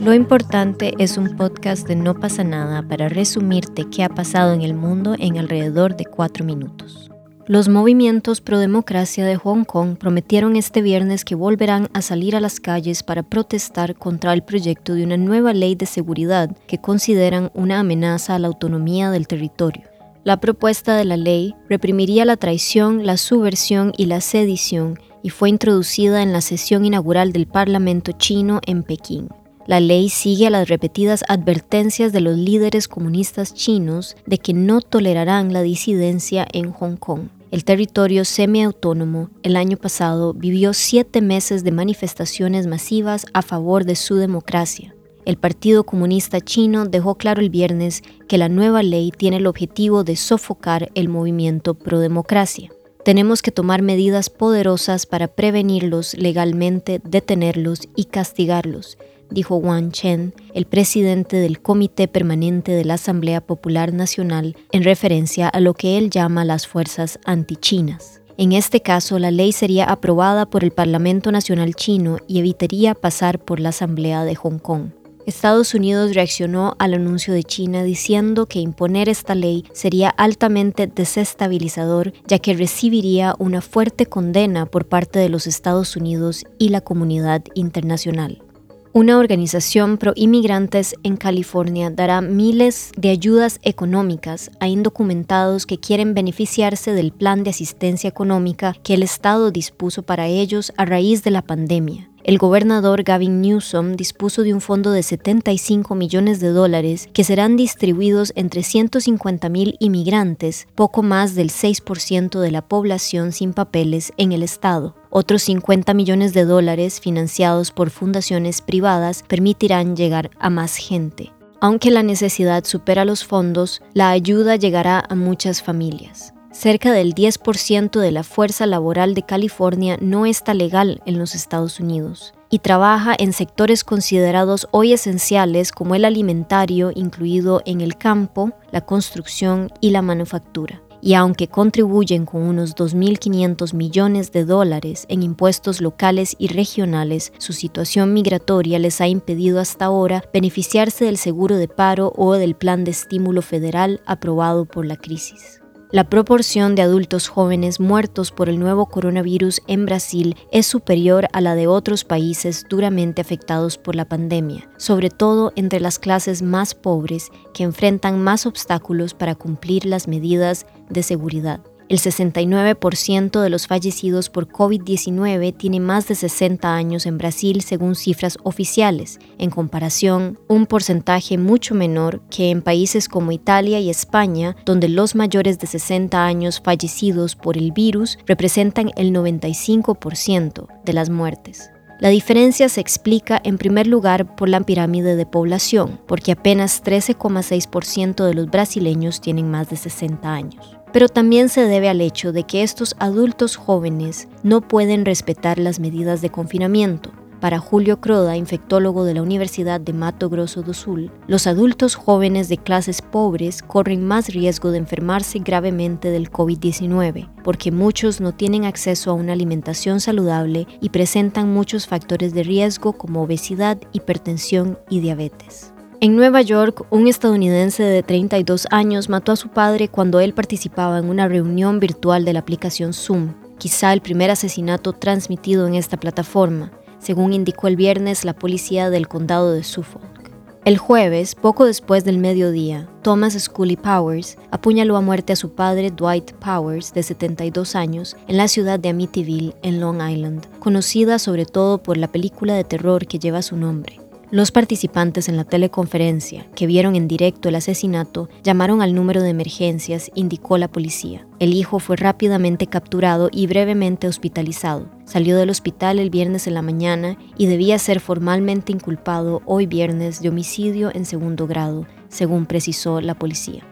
Lo importante es un podcast de No pasa nada para resumirte qué ha pasado en el mundo en alrededor de cuatro minutos. Los movimientos pro democracia de Hong Kong prometieron este viernes que volverán a salir a las calles para protestar contra el proyecto de una nueva ley de seguridad que consideran una amenaza a la autonomía del territorio. La propuesta de la ley reprimiría la traición, la subversión y la sedición y fue introducida en la sesión inaugural del Parlamento chino en Pekín. La ley sigue a las repetidas advertencias de los líderes comunistas chinos de que no tolerarán la disidencia en Hong Kong. El territorio semiautónomo el año pasado vivió siete meses de manifestaciones masivas a favor de su democracia. El Partido Comunista Chino dejó claro el viernes que la nueva ley tiene el objetivo de sofocar el movimiento pro democracia. Tenemos que tomar medidas poderosas para prevenirlos legalmente, detenerlos y castigarlos, dijo Wang Chen, el presidente del Comité Permanente de la Asamblea Popular Nacional, en referencia a lo que él llama las fuerzas antichinas. En este caso, la ley sería aprobada por el Parlamento Nacional chino y evitaría pasar por la Asamblea de Hong Kong. Estados Unidos reaccionó al anuncio de China diciendo que imponer esta ley sería altamente desestabilizador ya que recibiría una fuerte condena por parte de los Estados Unidos y la comunidad internacional. Una organización pro inmigrantes en California dará miles de ayudas económicas a indocumentados que quieren beneficiarse del plan de asistencia económica que el Estado dispuso para ellos a raíz de la pandemia. El gobernador Gavin Newsom dispuso de un fondo de 75 millones de dólares que serán distribuidos entre 150 mil inmigrantes, poco más del 6% de la población sin papeles en el estado. Otros 50 millones de dólares financiados por fundaciones privadas permitirán llegar a más gente. Aunque la necesidad supera los fondos, la ayuda llegará a muchas familias. Cerca del 10% de la fuerza laboral de California no está legal en los Estados Unidos y trabaja en sectores considerados hoy esenciales como el alimentario, incluido en el campo, la construcción y la manufactura. Y aunque contribuyen con unos 2.500 millones de dólares en impuestos locales y regionales, su situación migratoria les ha impedido hasta ahora beneficiarse del seguro de paro o del plan de estímulo federal aprobado por la crisis. La proporción de adultos jóvenes muertos por el nuevo coronavirus en Brasil es superior a la de otros países duramente afectados por la pandemia, sobre todo entre las clases más pobres que enfrentan más obstáculos para cumplir las medidas de seguridad. El 69% de los fallecidos por COVID-19 tiene más de 60 años en Brasil según cifras oficiales, en comparación un porcentaje mucho menor que en países como Italia y España, donde los mayores de 60 años fallecidos por el virus representan el 95% de las muertes. La diferencia se explica en primer lugar por la pirámide de población, porque apenas 13,6% de los brasileños tienen más de 60 años pero también se debe al hecho de que estos adultos jóvenes no pueden respetar las medidas de confinamiento. Para Julio Croda, infectólogo de la Universidad de Mato Grosso do Sul, los adultos jóvenes de clases pobres corren más riesgo de enfermarse gravemente del COVID-19, porque muchos no tienen acceso a una alimentación saludable y presentan muchos factores de riesgo como obesidad, hipertensión y diabetes. En Nueva York, un estadounidense de 32 años mató a su padre cuando él participaba en una reunión virtual de la aplicación Zoom, quizá el primer asesinato transmitido en esta plataforma, según indicó el viernes la policía del condado de Suffolk. El jueves, poco después del mediodía, Thomas Scully Powers apuñaló a muerte a su padre Dwight Powers, de 72 años, en la ciudad de Amityville, en Long Island, conocida sobre todo por la película de terror que lleva su nombre. Los participantes en la teleconferencia, que vieron en directo el asesinato, llamaron al número de emergencias, indicó la policía. El hijo fue rápidamente capturado y brevemente hospitalizado. Salió del hospital el viernes en la mañana y debía ser formalmente inculpado hoy viernes de homicidio en segundo grado, según precisó la policía.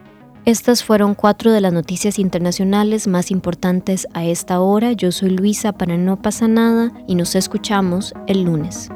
Estas fueron cuatro de las noticias internacionales más importantes a esta hora. Yo soy Luisa para No pasa nada y nos escuchamos el lunes.